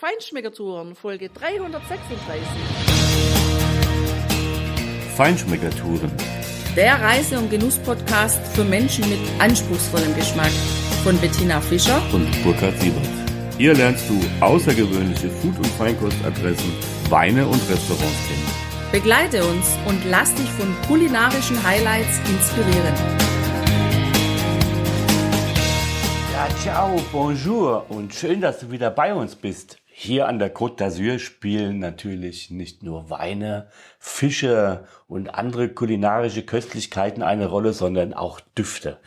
Feinschmeckertouren, Folge 336. Feinschmeckertouren. Der Reise- und Genuss-Podcast für Menschen mit anspruchsvollem Geschmack von Bettina Fischer und Burkhard Siebert. Hier lernst du außergewöhnliche Food- und Feinkostadressen, Weine und Restaurants kennen. Begleite uns und lass dich von kulinarischen Highlights inspirieren. Ja, ciao, bonjour und schön, dass du wieder bei uns bist. Hier an der Côte d'Azur spielen natürlich nicht nur Weine, Fische und andere kulinarische Köstlichkeiten eine Rolle, sondern auch Düfte.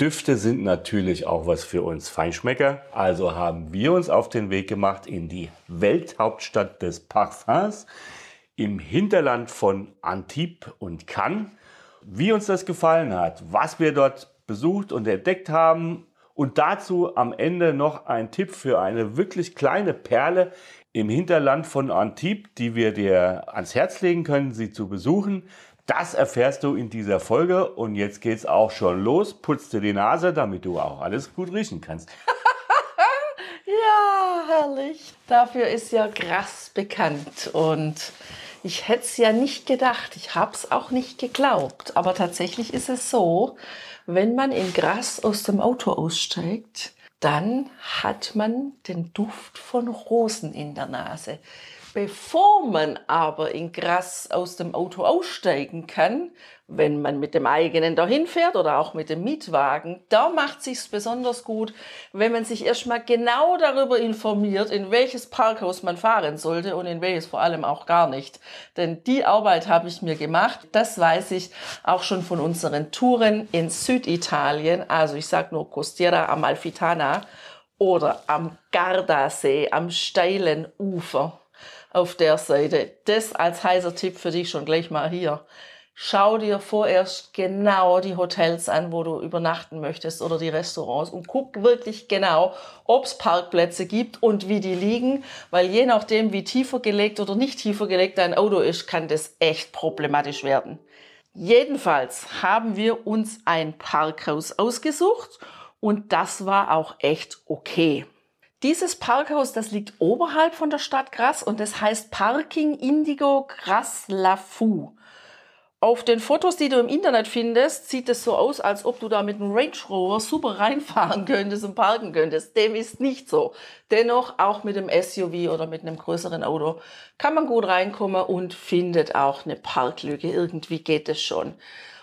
Düfte sind natürlich auch was für uns Feinschmecker. Also haben wir uns auf den Weg gemacht in die Welthauptstadt des Parfums im Hinterland von Antibes und Cannes. Wie uns das gefallen hat, was wir dort besucht und entdeckt haben und dazu am Ende noch ein Tipp für eine wirklich kleine Perle im Hinterland von Antibes, die wir dir ans Herz legen können, sie zu besuchen. Das erfährst du in dieser Folge und jetzt geht's auch schon los. Putz dir die Nase, damit du auch alles gut riechen kannst. Ja, herrlich. Dafür ist ja Gras bekannt und ich hätte es ja nicht gedacht. Ich habe es auch nicht geglaubt. Aber tatsächlich ist es so, wenn man in Gras aus dem Auto aussteigt, dann hat man den Duft von Rosen in der Nase. Bevor man aber in Gras aus dem Auto aussteigen kann, wenn man mit dem eigenen dahin fährt oder auch mit dem Mietwagen, da macht sich's besonders gut, wenn man sich erstmal genau darüber informiert, in welches Parkhaus man fahren sollte und in welches vor allem auch gar nicht. Denn die Arbeit habe ich mir gemacht. Das weiß ich auch schon von unseren Touren in Süditalien. Also ich sage nur Costiera Amalfitana oder am Gardasee, am steilen Ufer auf der Seite. Das als heißer Tipp für dich schon gleich mal hier. Schau dir vorerst genau die Hotels an, wo du übernachten möchtest oder die Restaurants und guck wirklich genau, ob es Parkplätze gibt und wie die liegen, weil je nachdem, wie tiefer gelegt oder nicht tiefer gelegt dein Auto ist, kann das echt problematisch werden. Jedenfalls haben wir uns ein Parkhaus ausgesucht und das war auch echt okay. Dieses Parkhaus, das liegt oberhalb von der Stadt Gras und das heißt Parking Indigo Gras La Fou. Auf den Fotos, die du im Internet findest, sieht es so aus, als ob du da mit einem Range Rover super reinfahren könntest und parken könntest. Dem ist nicht so. Dennoch, auch mit dem SUV oder mit einem größeren Auto kann man gut reinkommen und findet auch eine Parklücke. Irgendwie geht es schon.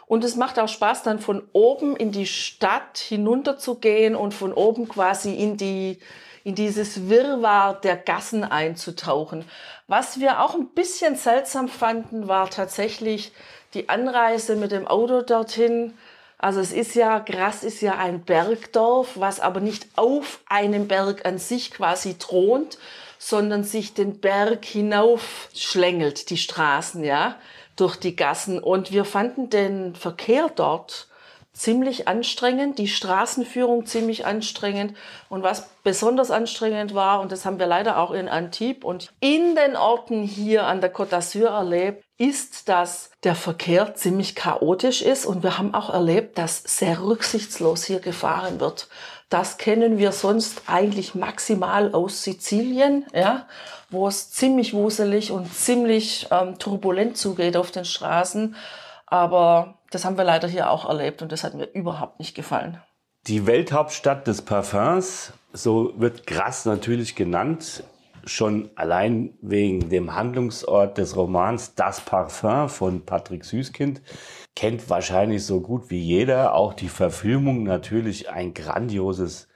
Und es macht auch Spaß, dann von oben in die Stadt hinunter zu gehen und von oben quasi in die, in dieses Wirrwarr der Gassen einzutauchen. Was wir auch ein bisschen seltsam fanden, war tatsächlich die Anreise mit dem Auto dorthin. Also es ist ja, Gras ist ja ein Bergdorf, was aber nicht auf einem Berg an sich quasi thront, sondern sich den Berg hinauf schlängelt, die Straßen, ja, durch die Gassen. Und wir fanden den Verkehr dort ziemlich anstrengend, die Straßenführung ziemlich anstrengend. Und was besonders anstrengend war, und das haben wir leider auch in Antibes und in den Orten hier an der Côte d'Azur erlebt, ist, dass der Verkehr ziemlich chaotisch ist. Und wir haben auch erlebt, dass sehr rücksichtslos hier gefahren wird. Das kennen wir sonst eigentlich maximal aus Sizilien, ja, wo es ziemlich wuselig und ziemlich ähm, turbulent zugeht auf den Straßen. Aber das haben wir leider hier auch erlebt und das hat mir überhaupt nicht gefallen. Die Welthauptstadt des Parfums, so wird Grasse natürlich genannt, schon allein wegen dem Handlungsort des Romans Das Parfum von Patrick Süßkind, kennt wahrscheinlich so gut wie jeder. Auch die Verfilmung natürlich ein grandioses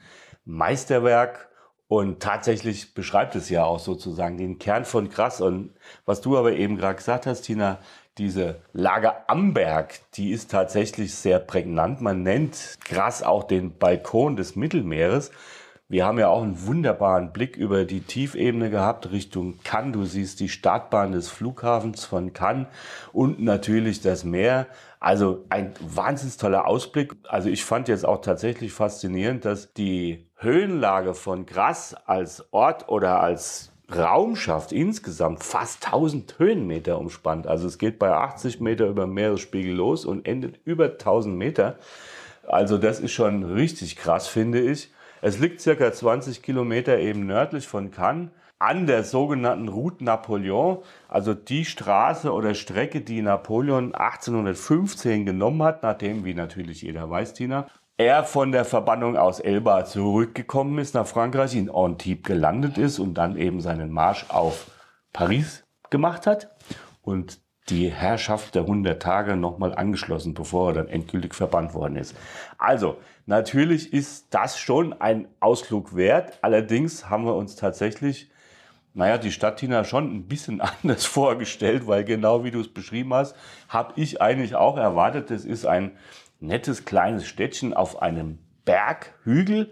Meisterwerk. Und tatsächlich beschreibt es ja auch sozusagen den Kern von Grass. Und was du aber eben gerade gesagt hast, Tina, diese Lage Amberg, die ist tatsächlich sehr prägnant. Man nennt Gras auch den Balkon des Mittelmeeres. Wir haben ja auch einen wunderbaren Blick über die Tiefebene gehabt Richtung Cannes. Du siehst die Startbahn des Flughafens von Cannes und natürlich das Meer. Also ein wahnsinnig toller Ausblick. Also ich fand jetzt auch tatsächlich faszinierend, dass die Höhenlage von Gras als Ort oder als Raumschaft insgesamt fast 1000 Höhenmeter umspannt. Also es geht bei 80 Meter über Meeresspiegel los und endet über 1000 Meter. Also das ist schon richtig krass, finde ich. Es liegt circa 20 Kilometer eben nördlich von Cannes. an der sogenannten Route Napoleon, also die Straße oder Strecke, die Napoleon 1815 genommen hat, nachdem, wie natürlich jeder weiß, Tina, er von der Verbannung aus Elba zurückgekommen ist nach Frankreich, in Antibes gelandet ist und dann eben seinen Marsch auf Paris gemacht hat und die Herrschaft der 100 Tage nochmal angeschlossen, bevor er dann endgültig verbannt worden ist. Also, natürlich ist das schon ein Ausflug wert. Allerdings haben wir uns tatsächlich, naja, die Stadt Tina schon ein bisschen anders vorgestellt, weil genau wie du es beschrieben hast, habe ich eigentlich auch erwartet, es ist ein nettes kleines Städtchen auf einem Berghügel,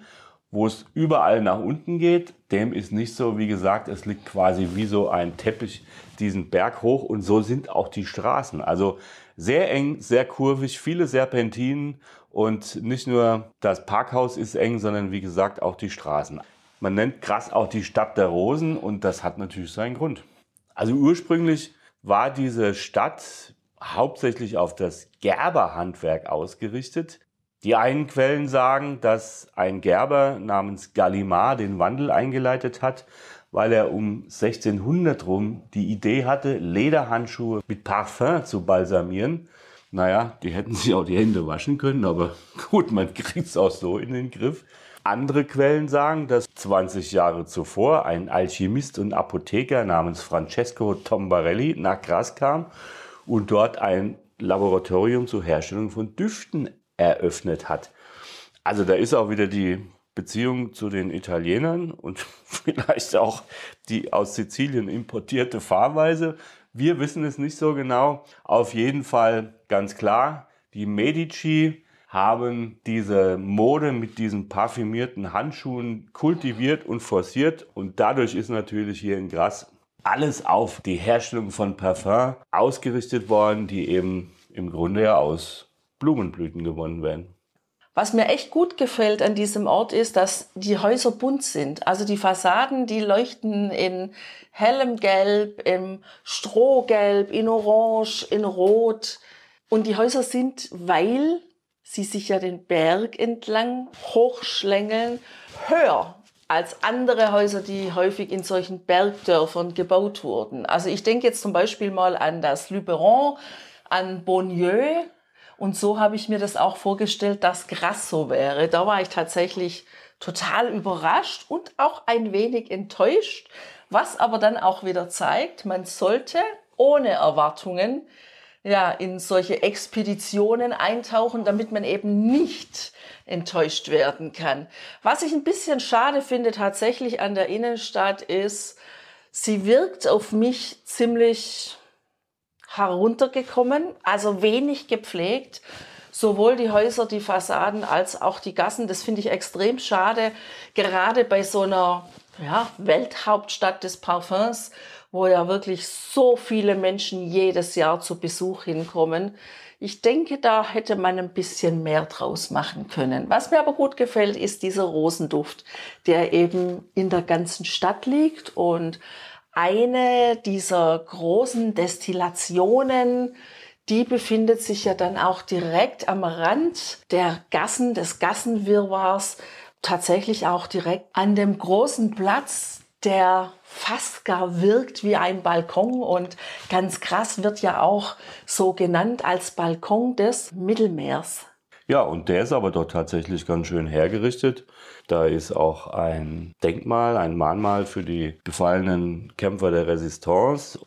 wo es überall nach unten geht. Dem ist nicht so, wie gesagt, es liegt quasi wie so ein Teppich diesen Berg hoch und so sind auch die Straßen. Also sehr eng, sehr kurvig, viele Serpentinen und nicht nur das Parkhaus ist eng, sondern wie gesagt auch die Straßen. Man nennt krass auch die Stadt der Rosen und das hat natürlich seinen Grund. Also ursprünglich war diese Stadt hauptsächlich auf das Gerberhandwerk ausgerichtet. Die einen Quellen sagen, dass ein Gerber namens Gallimard den Wandel eingeleitet hat, weil er um 1600 rum die Idee hatte, Lederhandschuhe mit Parfum zu balsamieren. Naja, die hätten sich auch die Hände waschen können, aber gut, man kriegt es auch so in den Griff. Andere Quellen sagen, dass 20 Jahre zuvor ein Alchemist und Apotheker namens Francesco Tombarelli nach Gras kam und dort ein Laboratorium zur Herstellung von Düften eröffnet hat. Also da ist auch wieder die Beziehung zu den Italienern und vielleicht auch die aus Sizilien importierte Fahrweise. Wir wissen es nicht so genau. Auf jeden Fall ganz klar, die Medici haben diese Mode mit diesen parfümierten Handschuhen kultiviert und forciert und dadurch ist natürlich hier in Gras alles auf die Herstellung von Parfum ausgerichtet worden, die eben im Grunde ja aus Blumenblüten gewonnen werden. Was mir echt gut gefällt an diesem Ort ist, dass die Häuser bunt sind. Also die Fassaden, die leuchten in hellem Gelb, im Strohgelb, in Orange, in Rot. Und die Häuser sind, weil sie sich ja den Berg entlang hochschlängeln, höher als andere Häuser, die häufig in solchen Bergdörfern gebaut wurden. Also ich denke jetzt zum Beispiel mal an das Luberon, an Bonnieux. Und so habe ich mir das auch vorgestellt, dass Gras so wäre. Da war ich tatsächlich total überrascht und auch ein wenig enttäuscht, was aber dann auch wieder zeigt, man sollte ohne Erwartungen ja, in solche Expeditionen eintauchen, damit man eben nicht enttäuscht werden kann. Was ich ein bisschen schade finde tatsächlich an der Innenstadt ist, sie wirkt auf mich ziemlich heruntergekommen, also wenig gepflegt. Sowohl die Häuser, die Fassaden als auch die Gassen. Das finde ich extrem schade, gerade bei so einer ja, Welthauptstadt des Parfums wo ja wirklich so viele Menschen jedes Jahr zu Besuch hinkommen. Ich denke, da hätte man ein bisschen mehr draus machen können. Was mir aber gut gefällt, ist dieser Rosenduft, der eben in der ganzen Stadt liegt und eine dieser großen Destillationen, die befindet sich ja dann auch direkt am Rand der Gassen, des Gassenwirrwarrs, tatsächlich auch direkt an dem großen Platz, der fast gar wirkt wie ein Balkon und ganz krass wird ja auch so genannt als Balkon des Mittelmeers. Ja, und der ist aber doch tatsächlich ganz schön hergerichtet. Da ist auch ein Denkmal, ein Mahnmal für die gefallenen Kämpfer der Resistance.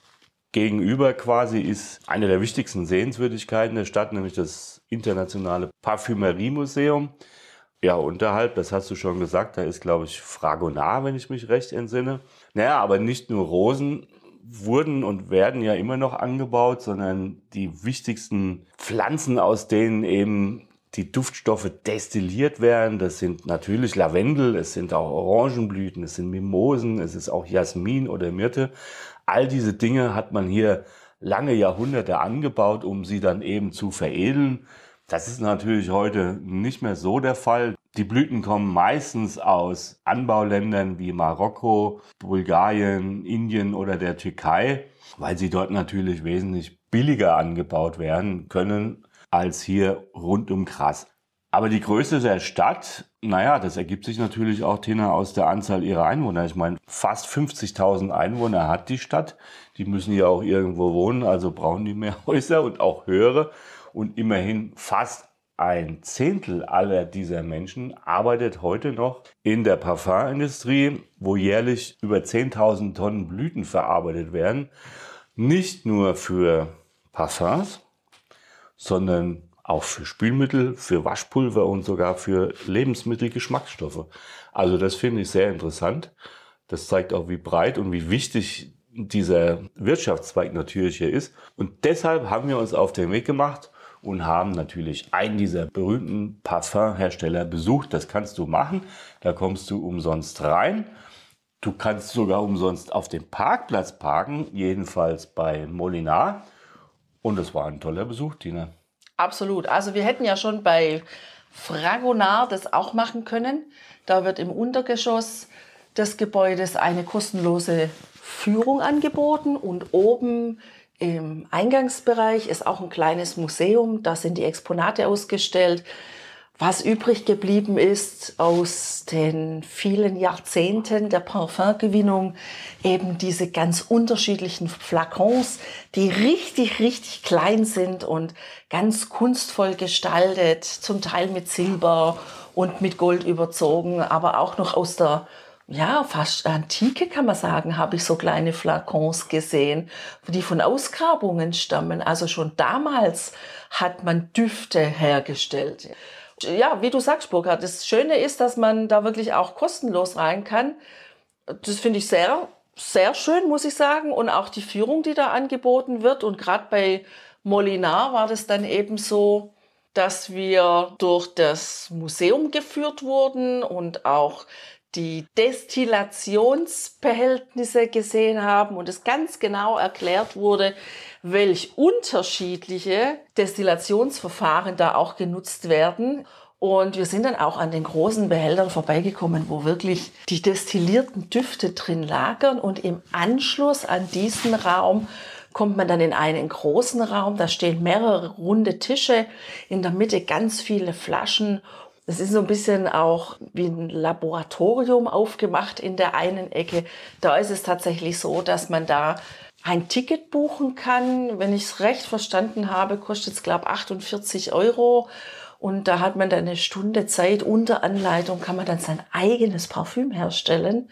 Gegenüber quasi ist eine der wichtigsten Sehenswürdigkeiten der Stadt, nämlich das internationale Parfümeriemuseum. Ja, unterhalb, das hast du schon gesagt, da ist, glaube ich, Fragonar, wenn ich mich recht entsinne. Naja, aber nicht nur Rosen wurden und werden ja immer noch angebaut, sondern die wichtigsten Pflanzen, aus denen eben die Duftstoffe destilliert werden. Das sind natürlich Lavendel, es sind auch Orangenblüten, es sind Mimosen, es ist auch Jasmin oder Myrte. All diese Dinge hat man hier lange Jahrhunderte angebaut, um sie dann eben zu veredeln. Das ist natürlich heute nicht mehr so der Fall. Die Blüten kommen meistens aus Anbauländern wie Marokko, Bulgarien, Indien oder der Türkei, weil sie dort natürlich wesentlich billiger angebaut werden können als hier rund um Gras. Aber die Größe der Stadt, naja, das ergibt sich natürlich auch, Tina, aus der Anzahl ihrer Einwohner. Ich meine, fast 50.000 Einwohner hat die Stadt. Die müssen ja auch irgendwo wohnen, also brauchen die mehr Häuser und auch höhere. Und immerhin fast ein Zehntel aller dieser Menschen arbeitet heute noch in der Parfumindustrie, wo jährlich über 10.000 Tonnen Blüten verarbeitet werden. Nicht nur für Parfums, sondern auch für Spülmittel, für Waschpulver und sogar für Lebensmittelgeschmacksstoffe. Also das finde ich sehr interessant. Das zeigt auch, wie breit und wie wichtig dieser Wirtschaftszweig natürlich hier ist. Und deshalb haben wir uns auf den Weg gemacht und haben natürlich einen dieser berühmten Parfumhersteller besucht. Das kannst du machen. Da kommst du umsonst rein. Du kannst sogar umsonst auf dem Parkplatz parken, jedenfalls bei Molinar. Und es war ein toller Besuch, Tina. Absolut. Also wir hätten ja schon bei Fragonar das auch machen können. Da wird im Untergeschoss des Gebäudes eine kostenlose Führung angeboten und oben im Eingangsbereich ist auch ein kleines Museum. Da sind die Exponate ausgestellt was übrig geblieben ist aus den vielen Jahrzehnten der Parfumgewinnung, eben diese ganz unterschiedlichen Flakons, die richtig, richtig klein sind und ganz kunstvoll gestaltet, zum Teil mit Silber und mit Gold überzogen, aber auch noch aus der ja, fast Antike kann man sagen, habe ich so kleine Flakons gesehen, die von Ausgrabungen stammen. Also schon damals hat man Düfte hergestellt ja, wie du sagst, Burkhard, das Schöne ist, dass man da wirklich auch kostenlos rein kann. Das finde ich sehr, sehr schön, muss ich sagen. Und auch die Führung, die da angeboten wird. Und gerade bei Molinar war das dann eben so, dass wir durch das Museum geführt wurden und auch die Destillationsbehältnisse gesehen haben und es ganz genau erklärt wurde, welch unterschiedliche Destillationsverfahren da auch genutzt werden. Und wir sind dann auch an den großen Behältern vorbeigekommen, wo wirklich die destillierten Düfte drin lagern. Und im Anschluss an diesen Raum kommt man dann in einen großen Raum. Da stehen mehrere runde Tische, in der Mitte ganz viele Flaschen. Es ist so ein bisschen auch wie ein Laboratorium aufgemacht in der einen Ecke. Da ist es tatsächlich so, dass man da ein Ticket buchen kann. Wenn ich es recht verstanden habe, kostet es, glaube ich, 48 Euro. Und da hat man dann eine Stunde Zeit. Unter Anleitung kann man dann sein eigenes Parfüm herstellen.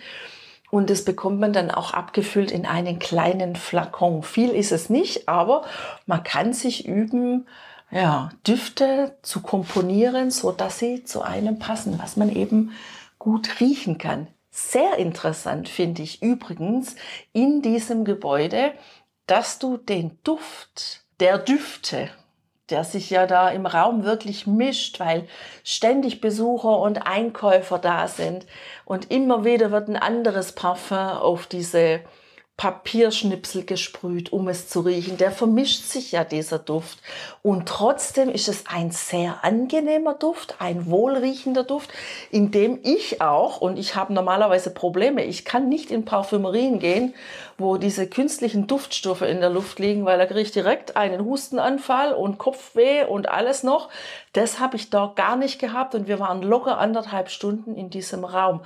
Und das bekommt man dann auch abgefüllt in einen kleinen Flakon. Viel ist es nicht, aber man kann sich üben, ja, Düfte zu komponieren, so dass sie zu einem passen, was man eben gut riechen kann. Sehr interessant finde ich übrigens in diesem Gebäude, dass du den Duft der Düfte, der sich ja da im Raum wirklich mischt, weil ständig Besucher und Einkäufer da sind und immer wieder wird ein anderes Parfum auf diese Papierschnipsel gesprüht, um es zu riechen. Der vermischt sich ja dieser Duft. Und trotzdem ist es ein sehr angenehmer Duft, ein wohlriechender Duft, in dem ich auch, und ich habe normalerweise Probleme, ich kann nicht in Parfümerien gehen, wo diese künstlichen Duftstoffe in der Luft liegen, weil da kriege ich direkt einen Hustenanfall und Kopfweh und alles noch. Das habe ich da gar nicht gehabt und wir waren locker anderthalb Stunden in diesem Raum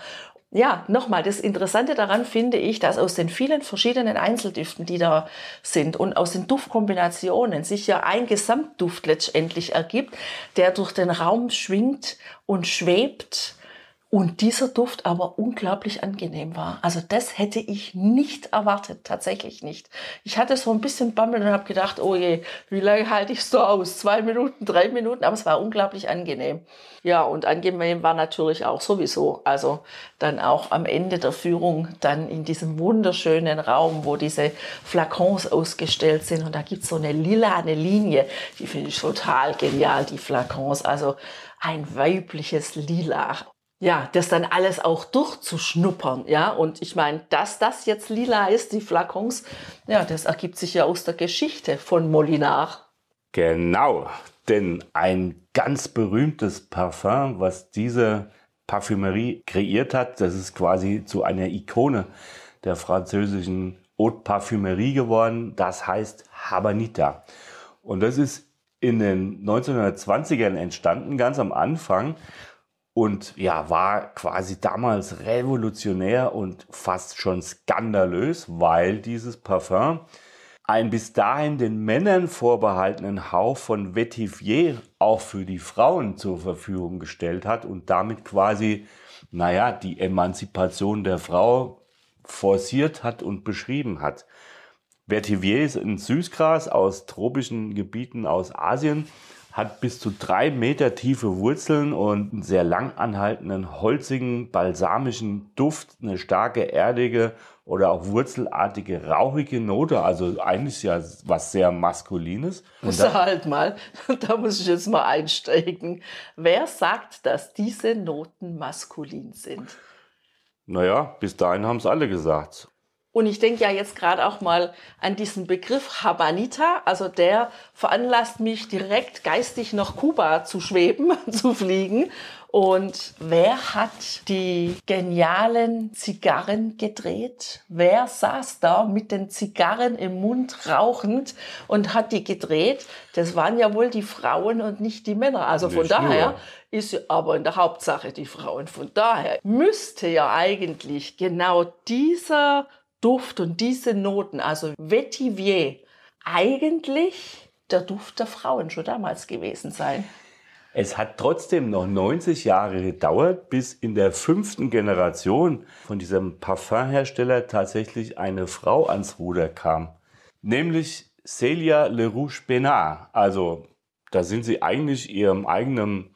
ja, nochmal, das Interessante daran finde ich, dass aus den vielen verschiedenen Einzeldüften, die da sind und aus den Duftkombinationen sich ja ein Gesamtduft letztendlich ergibt, der durch den Raum schwingt und schwebt und dieser Duft aber unglaublich angenehm war. Also das hätte ich nicht erwartet, tatsächlich nicht. Ich hatte so ein bisschen Bammel und habe gedacht, oh je, wie lange halte ich so aus? Zwei Minuten, drei Minuten, aber es war unglaublich angenehm. Ja, und angenehm war natürlich auch sowieso. Also dann auch am Ende der Führung, dann in diesem wunderschönen Raum, wo diese Flakons ausgestellt sind. Und da gibt es so eine lilane Linie, die finde ich total genial, die Flakons. Also ein weibliches Lila ja, das dann alles auch durchzuschnuppern, ja. Und ich meine, dass das jetzt lila ist, die Flakons, ja, das ergibt sich ja aus der Geschichte von Molinar. Genau, denn ein ganz berühmtes Parfum, was diese Parfümerie kreiert hat, das ist quasi zu einer Ikone der französischen Haute Parfümerie geworden. Das heißt Habanita. Und das ist in den 1920ern entstanden, ganz am Anfang. Und ja, war quasi damals revolutionär und fast schon skandalös, weil dieses Parfum einen bis dahin den Männern vorbehaltenen Hauch von Vetivier auch für die Frauen zur Verfügung gestellt hat und damit quasi, naja, die Emanzipation der Frau forciert hat und beschrieben hat. Vetivier ist ein Süßgras aus tropischen Gebieten aus Asien, hat bis zu drei Meter tiefe Wurzeln und einen sehr lang anhaltenden, holzigen, balsamischen Duft, eine starke, erdige oder auch wurzelartige, rauchige Note. Also eigentlich ja was sehr Maskulines. Und da, halt mal, da muss ich jetzt mal einsteigen. Wer sagt, dass diese Noten maskulin sind? Naja, bis dahin haben es alle gesagt. Und ich denke ja jetzt gerade auch mal an diesen Begriff Habanita, also der veranlasst mich direkt geistig nach Kuba zu schweben, zu fliegen. Und wer hat die genialen Zigarren gedreht? Wer saß da mit den Zigarren im Mund rauchend und hat die gedreht? Das waren ja wohl die Frauen und nicht die Männer. Also von nicht daher nur. ist aber in der Hauptsache die Frauen. Von daher müsste ja eigentlich genau dieser Duft und diese Noten, also Vetivier, eigentlich der Duft der Frauen schon damals gewesen sein. Es hat trotzdem noch 90 Jahre gedauert, bis in der fünften Generation von diesem Parfumhersteller tatsächlich eine Frau ans Ruder kam. Nämlich Celia Lerouge Benard. Also da sind sie eigentlich ihrem eigenen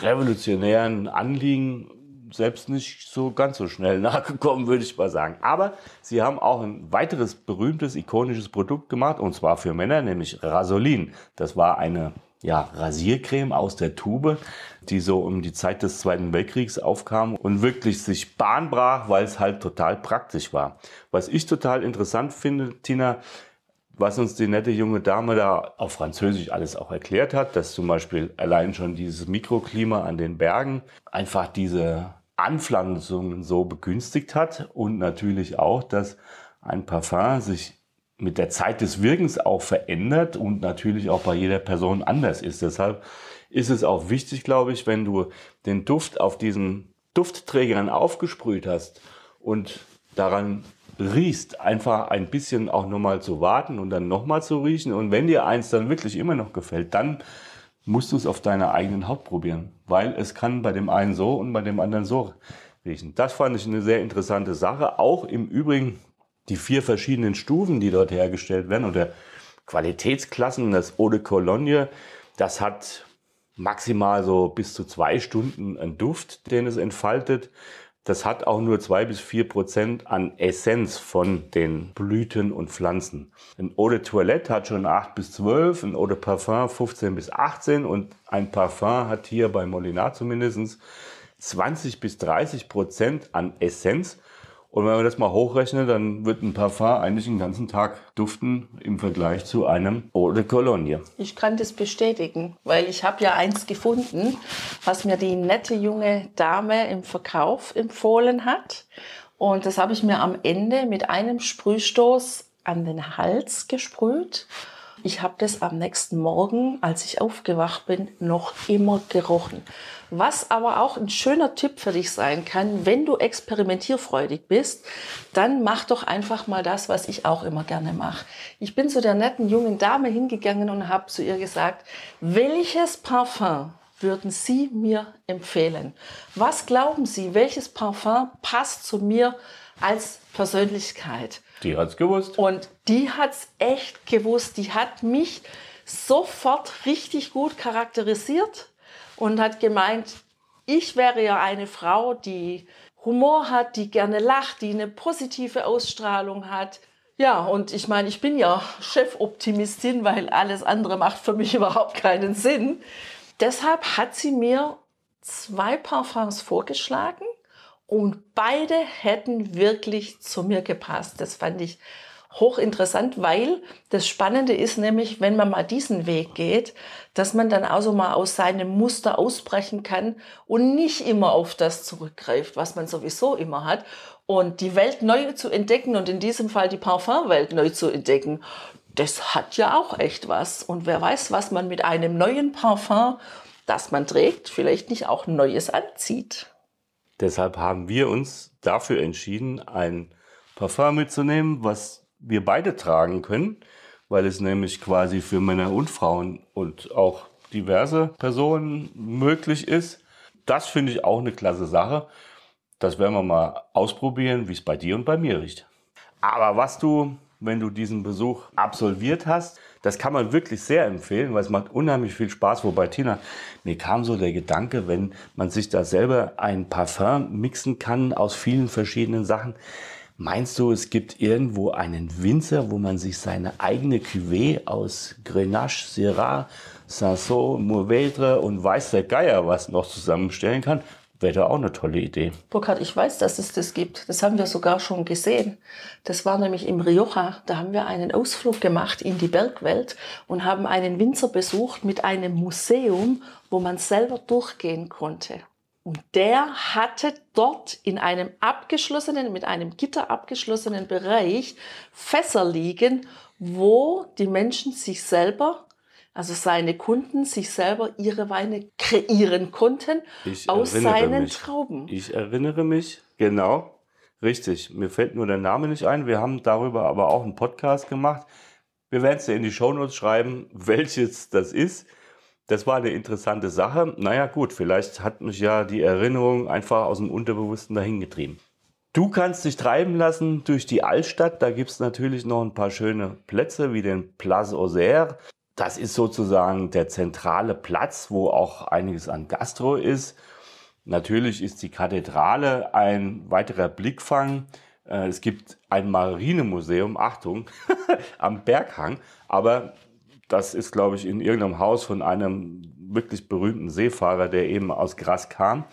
revolutionären Anliegen selbst nicht so ganz so schnell nachgekommen, würde ich mal sagen. Aber sie haben auch ein weiteres berühmtes, ikonisches Produkt gemacht, und zwar für Männer, nämlich Rasolin. Das war eine ja, Rasiercreme aus der Tube, die so um die Zeit des Zweiten Weltkriegs aufkam und wirklich sich Bahn brach, weil es halt total praktisch war. Was ich total interessant finde, Tina, was uns die nette junge Dame da auf Französisch alles auch erklärt hat, dass zum Beispiel allein schon dieses Mikroklima an den Bergen einfach diese Anpflanzungen so begünstigt hat und natürlich auch, dass ein Parfum sich mit der Zeit des Wirkens auch verändert und natürlich auch bei jeder Person anders ist. Deshalb ist es auch wichtig, glaube ich, wenn du den Duft auf diesen Duftträgern aufgesprüht hast und daran riechst, einfach ein bisschen auch nochmal zu warten und dann nochmal zu riechen. Und wenn dir eins dann wirklich immer noch gefällt, dann musst du es auf deiner eigenen Haut probieren, weil es kann bei dem einen so und bei dem anderen so riechen. Das fand ich eine sehr interessante Sache. Auch im Übrigen die vier verschiedenen Stufen, die dort hergestellt werden oder Qualitätsklassen, das Eau de Cologne, das hat maximal so bis zu zwei Stunden einen Duft, den es entfaltet. Das hat auch nur zwei bis vier Prozent an Essenz von den Blüten und Pflanzen. Ein Eau de Toilette hat schon acht bis zwölf, ein Eau de Parfum 15 bis 18 und ein Parfum hat hier bei Molinar zumindest 20 bis 30 Prozent an Essenz. Und wenn man das mal hochrechnet, dann wird ein Parfum eigentlich den ganzen Tag duften im Vergleich zu einem Eau de Cologne. Ich kann das bestätigen, weil ich habe ja eins gefunden, was mir die nette junge Dame im Verkauf empfohlen hat. Und das habe ich mir am Ende mit einem Sprühstoß an den Hals gesprüht. Ich habe das am nächsten Morgen, als ich aufgewacht bin, noch immer gerochen. Was aber auch ein schöner Tipp für dich sein kann, wenn du experimentierfreudig bist, dann mach doch einfach mal das, was ich auch immer gerne mache. Ich bin zu der netten jungen Dame hingegangen und habe zu ihr gesagt, welches Parfum würden Sie mir empfehlen? Was glauben Sie, welches Parfum passt zu mir als Persönlichkeit? Die hat's gewusst. Und die hat's echt gewusst. Die hat mich sofort richtig gut charakterisiert und hat gemeint, ich wäre ja eine Frau, die Humor hat, die gerne lacht, die eine positive Ausstrahlung hat. Ja, und ich meine, ich bin ja Chefoptimistin, weil alles andere macht für mich überhaupt keinen Sinn. Deshalb hat sie mir zwei Parfums vorgeschlagen und beide hätten wirklich zu mir gepasst. Das fand ich hochinteressant, weil das Spannende ist nämlich, wenn man mal diesen Weg geht, dass man dann auch so mal aus seinem Muster ausbrechen kann und nicht immer auf das zurückgreift, was man sowieso immer hat. Und die Welt neu zu entdecken und in diesem Fall die Parfumwelt neu zu entdecken, das hat ja auch echt was. Und wer weiß, was man mit einem neuen Parfum, das man trägt, vielleicht nicht auch Neues anzieht. Deshalb haben wir uns dafür entschieden, ein Parfum mitzunehmen, was wir beide tragen können, weil es nämlich quasi für Männer und Frauen und auch diverse Personen möglich ist. Das finde ich auch eine klasse Sache. Das werden wir mal ausprobieren, wie es bei dir und bei mir riecht. Aber was du, wenn du diesen Besuch absolviert hast, das kann man wirklich sehr empfehlen, weil es macht unheimlich viel Spaß. Wobei, Tina, mir kam so der Gedanke, wenn man sich da selber ein Parfum mixen kann aus vielen verschiedenen Sachen. Meinst du, es gibt irgendwo einen Winzer, wo man sich seine eigene Cuvée aus Grenache, Syrah, Sanson, Mourvedre und weiß der Geier was noch zusammenstellen kann? Wäre da auch eine tolle Idee. Burkhard, ich weiß, dass es das gibt. Das haben wir sogar schon gesehen. Das war nämlich im Rioja. Da haben wir einen Ausflug gemacht in die Bergwelt und haben einen Winzer besucht mit einem Museum, wo man selber durchgehen konnte. Und der hatte dort in einem abgeschlossenen, mit einem Gitter abgeschlossenen Bereich Fässer liegen, wo die Menschen sich selber also seine Kunden sich selber ihre Weine kreieren konnten Ich aus seinen mich. Trauben. Ich erinnere mich, genau. Richtig. Mir fällt nur der Name nicht ein. Wir haben darüber aber auch einen Podcast gemacht. Wir werden es dir in die Shownotes schreiben, welches das ist. Das war eine interessante Sache. Naja, gut, vielleicht hat mich ja die Erinnerung einfach aus dem Unterbewussten dahin getrieben. Du kannst dich treiben lassen durch die Altstadt. Da gibt es natürlich noch ein paar schöne Plätze wie den Place aux Airs. Das ist sozusagen der zentrale Platz, wo auch einiges an Gastro ist. Natürlich ist die Kathedrale ein weiterer Blickfang. Äh, Es gibt ein Marinemuseum, Achtung, am Berghang, aber das ist, glaube ich, in irgendeinem Haus von einem wirklich berühmten Seefahrer, der eben aus Gras kam.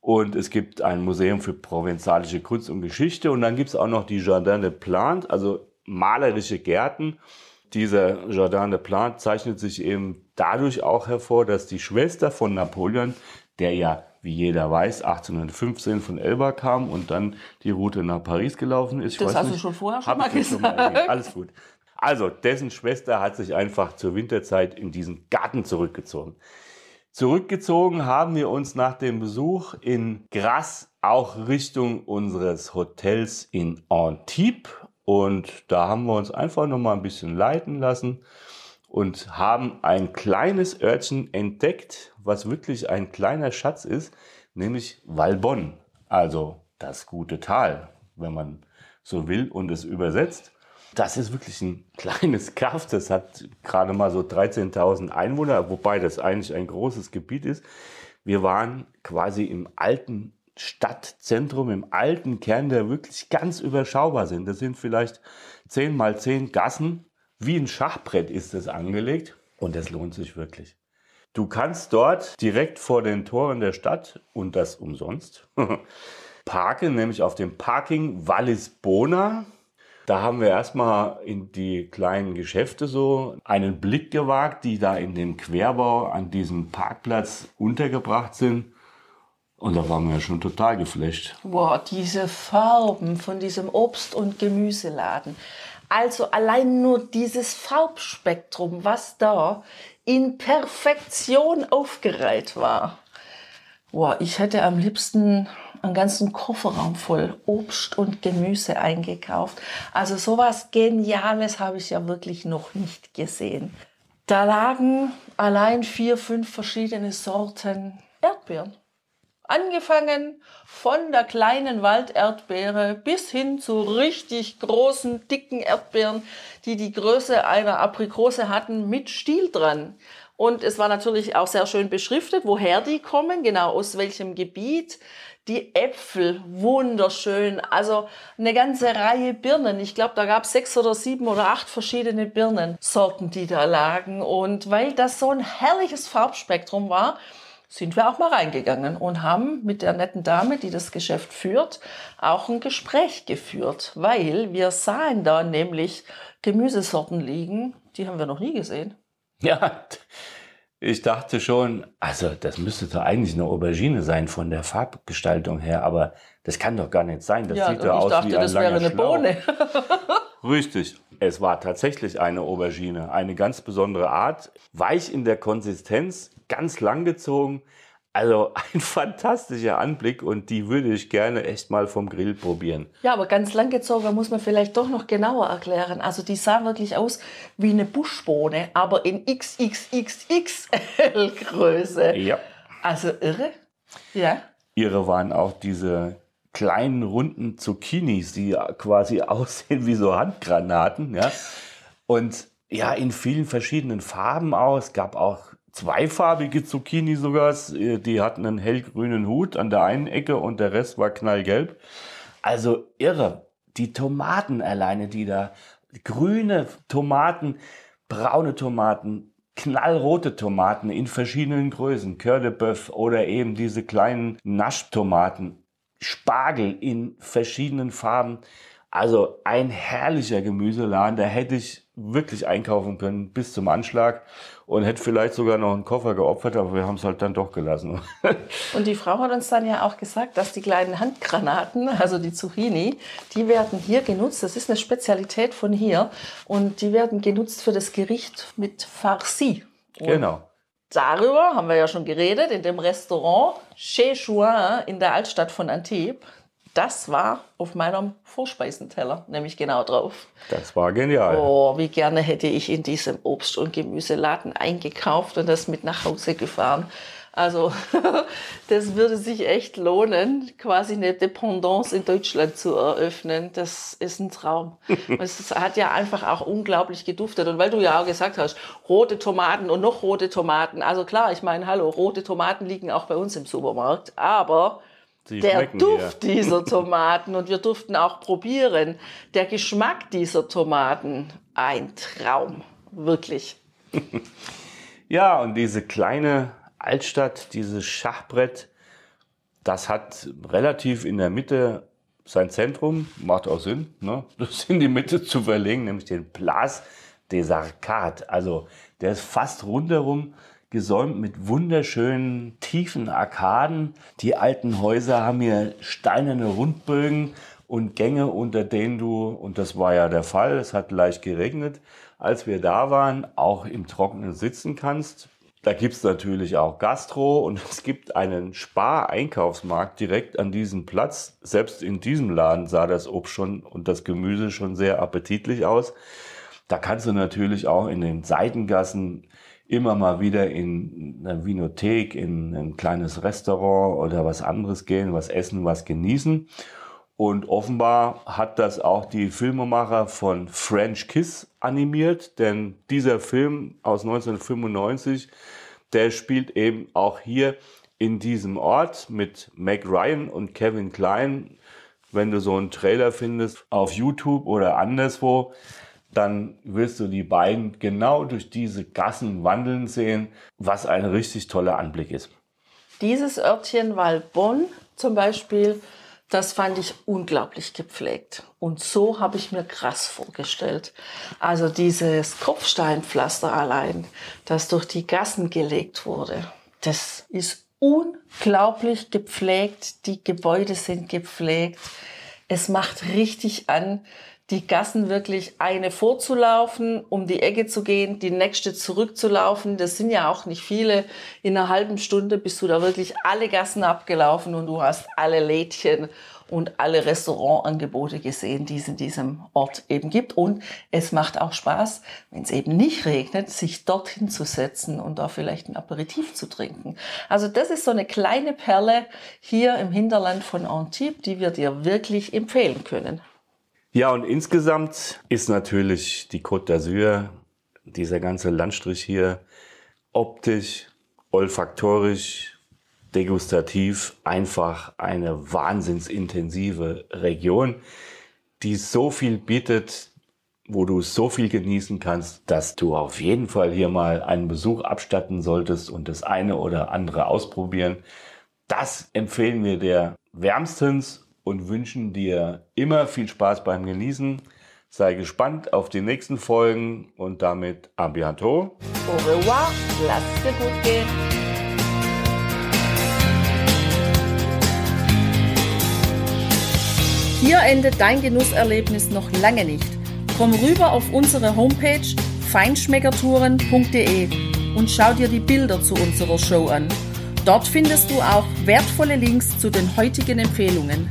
Und es gibt ein Museum für provenzalische Kunst und Geschichte. Und dann gibt es auch noch die Jardin de Plantes, also malerische Gärten. Dieser Jardin de Plantes zeichnet sich eben dadurch auch hervor, dass die Schwester von Napoleon, der ja, wie jeder weiß, 1815 von Elba kam und dann die Route nach Paris gelaufen ist. Ich Das hast du nicht, schon vorher schon mal jetzt schon gesagt. erwähnt. Alles gut. Also, dessen Schwester hat sich einfach zur Winterzeit in diesen Garten zurückgezogen. Zurückgezogen haben wir uns nach dem Besuch in Grasse auch Richtung unseres Hotels in Antibes. Und da haben wir uns einfach noch mal ein bisschen leiten lassen und haben ein kleines Örtchen entdeckt, was wirklich ein kleiner Schatz ist, nämlich Valbonne. Also das gute Tal, wenn man so will und es übersetzt. Das ist wirklich ein kleines Kaff. Das hat gerade mal so 13.000 Einwohner, wobei das eigentlich ein großes Gebiet ist. Wir waren quasi im alten Stadtzentrum, im alten Kern, der wirklich ganz überschaubar sind. Das sind vielleicht 10 mal 10 Gassen. Wie ein Schachbrett ist es angelegt. Und das lohnt sich wirklich. Du kannst dort direkt vor den Toren der Stadt und das umsonst parken, nämlich auf dem Parking Wallis Bona. Da haben wir erstmal in die kleinen Geschäfte so einen Blick gewagt, die da in dem Querbau an diesem Parkplatz untergebracht sind. Und da waren wir schon total geflasht. Boah, diese Farben von diesem Obst- und Gemüseladen. Also allein nur dieses Farbspektrum, was da in Perfektion aufgereiht war. Boah, ich hätte am liebsten einen ganzen Kofferraum voll Obst und Gemüse eingekauft. Also sowas Geniales habe ich ja wirklich noch nicht gesehen. Da lagen allein vier, fünf verschiedene Sorten Erdbeeren. Angefangen von der kleinen Walderdbeere bis hin zu richtig großen, dicken Erdbeeren, die die Größe einer Aprikose hatten, mit Stiel dran. Und es war natürlich auch sehr schön beschriftet, woher die kommen, genau aus welchem Gebiet. Die Äpfel, wunderschön. Also eine ganze Reihe Birnen. Ich glaube, da gab es sechs oder sieben oder acht verschiedene Birnensorten, die da lagen. Und weil das so ein herrliches Farbspektrum war, sind wir auch mal reingegangen und haben mit der netten Dame, die das Geschäft führt, auch ein Gespräch geführt, weil wir sahen da nämlich Gemüsesorten liegen, die haben wir noch nie gesehen. Ja, ich dachte schon, also das müsste doch eigentlich eine Aubergine sein von der Farbgestaltung her, aber das kann doch gar nicht sein. Das ja, sieht doch ich aus dachte, wie ein das wäre eine Schlauch. Bohne. Richtig. Es war tatsächlich eine Aubergine, eine ganz besondere Art, weich in der Konsistenz, ganz langgezogen. Also ein fantastischer Anblick und die würde ich gerne echt mal vom Grill probieren. Ja, aber ganz langgezogen muss man vielleicht doch noch genauer erklären. Also die sah wirklich aus wie eine Buschbohne, aber in XXXXL-Größe. Ja. Also irre. Ja. Ihre waren auch diese kleinen runden Zucchinis, die quasi aussehen wie so Handgranaten, ja. Und ja, in vielen verschiedenen Farben aus. Es gab auch zweifarbige Zucchini sogar. Die hatten einen hellgrünen Hut an der einen Ecke und der Rest war knallgelb. Also irre. Die Tomaten alleine, die da, grüne Tomaten, braune Tomaten, knallrote Tomaten in verschiedenen Größen, Coeur de Boeuf oder eben diese kleinen Naschtomaten, Spargel in verschiedenen Farben. Also ein herrlicher Gemüseladen, da hätte ich wirklich einkaufen können bis zum Anschlag und hätte vielleicht sogar noch einen Koffer geopfert, aber wir haben es halt dann doch gelassen. Und die Frau hat uns dann ja auch gesagt, dass die kleinen Handgranaten, also die Zucchini, die werden hier genutzt. Das ist eine Spezialität von hier und die werden genutzt für das Gericht mit Farci. Und genau. Darüber haben wir ja schon geredet in dem Restaurant Chez Chouin in der Altstadt von Antibes. Das war auf meinem Vorspeisenteller, nämlich genau drauf. Das war genial. Oh, wie gerne hätte ich in diesem Obst- und Gemüseladen eingekauft und das mit nach Hause gefahren. Also das würde sich echt lohnen, quasi eine Dependance in Deutschland zu eröffnen. Das ist ein Traum. es hat ja einfach auch unglaublich geduftet. Und weil du ja auch gesagt hast, rote Tomaten und noch rote Tomaten. Also klar, ich meine, hallo, rote Tomaten liegen auch bei uns im Supermarkt. Aber Sie der Duft hier. dieser Tomaten und wir durften auch probieren. Der Geschmack dieser Tomaten, ein Traum, wirklich. Ja, und diese kleine Altstadt, dieses Schachbrett, das hat relativ in der Mitte sein Zentrum, macht auch Sinn, ne? das in die Mitte zu verlegen, nämlich den Place des Arcades. Also der ist fast rundherum gesäumt mit wunderschönen tiefen Arkaden. Die alten Häuser haben hier steinerne Rundbögen und Gänge, unter denen du, und das war ja der Fall, es hat leicht geregnet, als wir da waren, auch im Trockenen sitzen kannst. Da gibt's natürlich auch Gastro und es gibt einen Spar-Einkaufsmarkt direkt an diesem Platz. Selbst in diesem Laden sah das Obst schon und das Gemüse schon sehr appetitlich aus. Da kannst du natürlich auch in den Seitengassen immer mal wieder in eine Vinothek, in ein kleines Restaurant oder was anderes gehen, was essen, was genießen. Und offenbar hat das auch die Filmemacher von French Kiss animiert, denn dieser Film aus 1995, der spielt eben auch hier in diesem Ort mit Meg Ryan und Kevin Klein. Wenn du so einen Trailer findest auf YouTube oder anderswo, dann wirst du die beiden genau durch diese Gassen wandeln sehen, was ein richtig toller Anblick ist. Dieses Örtchen Waldbonn zum Beispiel, das fand ich unglaublich gepflegt. Und so habe ich mir krass vorgestellt. Also dieses Kopfsteinpflaster allein, das durch die Gassen gelegt wurde, das ist unglaublich gepflegt. Die Gebäude sind gepflegt. Es macht richtig an, die Gassen wirklich eine vorzulaufen, um die Ecke zu gehen, die nächste zurückzulaufen. Das sind ja auch nicht viele. In einer halben Stunde bist du da wirklich alle Gassen abgelaufen und du hast alle Lädchen und alle Restaurantangebote gesehen, die es in diesem Ort eben gibt. Und es macht auch Spaß, wenn es eben nicht regnet, sich dorthin zu setzen und da vielleicht ein Aperitif zu trinken. Also das ist so eine kleine Perle hier im Hinterland von Antibes, die wir dir wirklich empfehlen können. Ja, und insgesamt ist natürlich die Côte d'Azur, dieser ganze Landstrich hier, optisch, olfaktorisch, degustativ einfach eine wahnsinnsintensive Region, die so viel bietet, wo du so viel genießen kannst, dass du auf jeden Fall hier mal einen Besuch abstatten solltest und das eine oder andere ausprobieren. Das empfehlen wir dir wärmstens und wünschen dir immer viel Spaß beim Genießen. Sei gespannt auf die nächsten Folgen und damit à bientôt. Au revoir, lass es dir gut gehen. Hier endet dein Genusserlebnis noch lange nicht. Komm rüber auf unsere Homepage feinschmeckertouren.de und schau dir die Bilder zu unserer Show an. Dort findest du auch wertvolle Links zu den heutigen Empfehlungen.